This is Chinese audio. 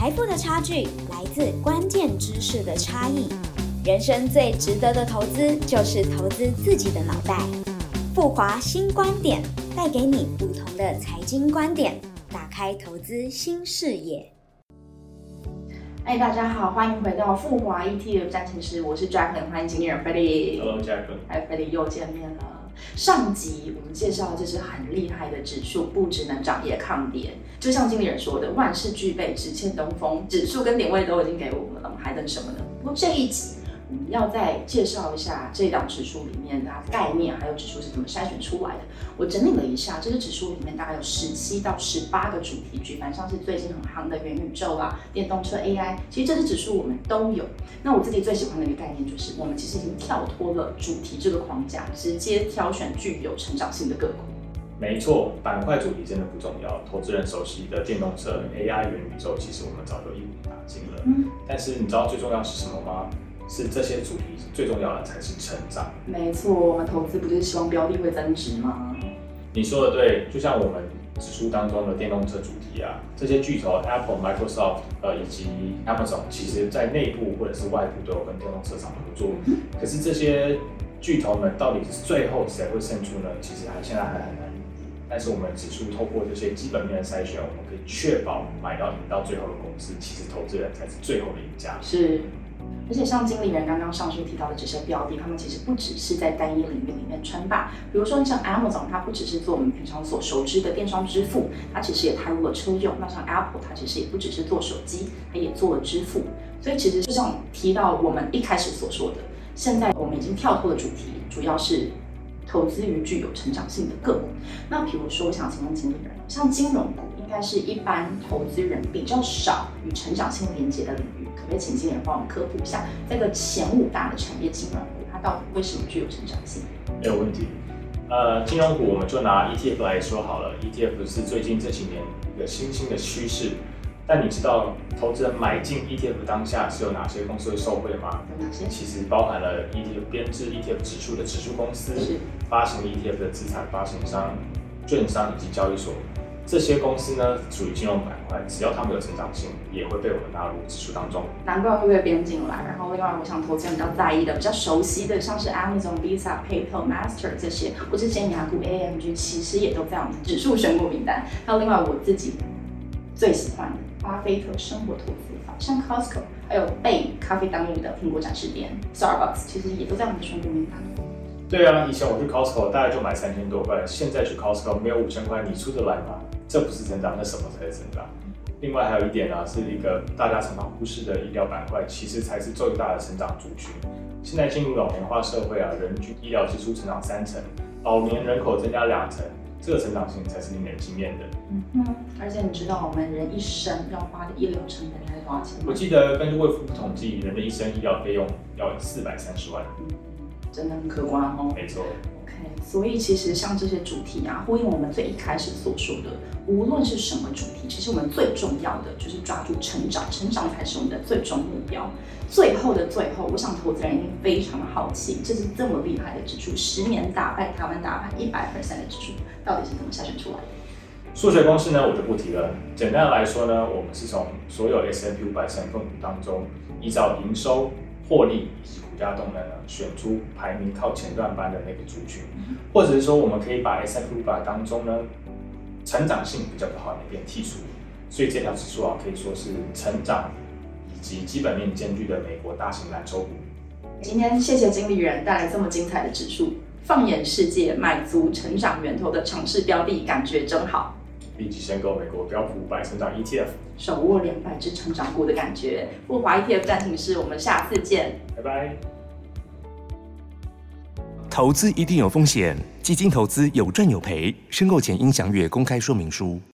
财富的差距来自关键知识的差异。人生最值得的投资就是投资自己的脑袋。富华新观点带给你不同的财经观点，打开投资新视野。哎，大家好，欢迎回到富华 ETF 战情室，我是 Jacqueline，欢迎经理人 Freddy。Hello，Jacqueline。哎，Freddy 又见面了。上集我们介绍这只很厉害的指数，不只能涨也抗跌。就像经理人说的，万事俱备，只欠东风。指数跟点位都已经给我们了，还等什么呢？不过这一集我们要再介绍一下这档指数里面的概念，还有指数是怎么筛选出来的。我整理了一下，这支指数里面大概有十七到十八个主题，举凡像是最近很夯的元宇宙啊、电动车 AI，其实这支指数我们都有。那我自己最喜欢的一个概念就是，我们其实已经跳脱了主题这个框架，直接挑选具有成长性的个股。没错，板块主题真的不重要，投资人熟悉的电动车、AI、元宇宙，其实我们早就一网打尽了。嗯，但是你知道最重要是什么吗？是这些主题最重要的才是成长。没错，我们投资不就是希望标的会增值吗？你说的对，就像我们指数当中的电动车主题啊，这些巨头 Apple、Microsoft 呃以及 Amazon，其实在内部或者是外部都有跟电动车厂合作。可是这些巨头们到底是最后谁会胜出呢？其实还现在还很难。但是我们指数透过这些基本面的筛选，我们可以确保买到赢到最后的公司，其实投资人才是最后的赢家。是。而且像经理人刚刚上述提到的这些标的，他们其实不只是在单一领域里面称霸。比如说像 Amazon，它不只是做我们平常所熟知的电商支付，它其实也踏入了车用。那像 Apple，它其实也不只是做手机，它也做了支付。所以其实就像提到我们一开始所说的，现在我们已经跳脱了主题，主要是投资于具有成长性的个股。那比如说，我想请问经理人，像金融股应该是一般投资人比较少与成长性连接的领域。可不可以请经理人帮我们科普一下，这个前五大的产业金融股，它到底为什么具有成长性？没有问题。呃，金融股我们就拿 ETF 来说好了，ETF 是最近这几年一个新兴的趋势。但你知道投资人买进 ETF 当下是有哪些公司会受惠吗？有哪些？其实包含了 ETF 编制 ETF 指数的指数公司，发行 ETF 的资产发行商、券商以及交易所。这些公司呢，属于金融板块，只要他们有成长性，也会被我们纳入指数当中。难怪会被编进来。然后另外，我想投资人比较在意的、比较熟悉的，像是 Amazon、Visa、PayPal、Master 这些，或是尖牙股 AMG，其实也都在我们指数选股名单。还有另外我自己最喜欢的巴菲特生活投资法，像 Costco，还有被咖啡当路的苹果展示店 Starbucks，其实也都在我们的选股名单。对啊，以前我去 Costco 大概就买三千多块，现在去 Costco 没有五千块，你出得来吗？这不是成长，那什么才是成长？另外还有一点呢、啊，是一个大家常常忽视的医疗板块，其实才是最大的成长族群。现在进入老年化社会啊，人均医疗支出成长三成，老年人口增加两成，这个成长性才是令人惊艳的。嗯哼，而且你知道我们人一生要花的医疗成本大概多少钱吗？我记得根据卫福部统计，人的一生医疗费用要四百三十万。嗯，真的很可观哦。没错。所以其实像这些主题啊，呼应我们最一开始所说的，无论是什么主题，其实我们最重要的就是抓住成长，成长才是我们的最终目标。最后的最后，我想投资人一定非常的好奇，这是这么厉害的指数，十年打败台湾大盘一百 percent 的指数，到底是怎么筛选出来的？数学公式呢，我就不提了。简单来说呢，我们是从所有 S M P 五百成分股当中，依照营收、获利以及股价动能呢，选出排名靠前段班的那个族群，或者是说，我们可以把 S M P 五百当中呢，成长性比较不好的那边剔除。所以这条指数啊，可以说是成长以及基本面兼具的美国大型蓝筹股。今天谢谢经理人带来这么精彩的指数，放眼世界，满足成长源头的尝试标的，感觉真好。立即申购美国标普五百成长 ETF，手握两百只成长股的感觉。富华 ETF 暂停是，我们下次见，拜拜。投资一定有风险，基金投资有赚有赔，申购前应详阅公开说明书。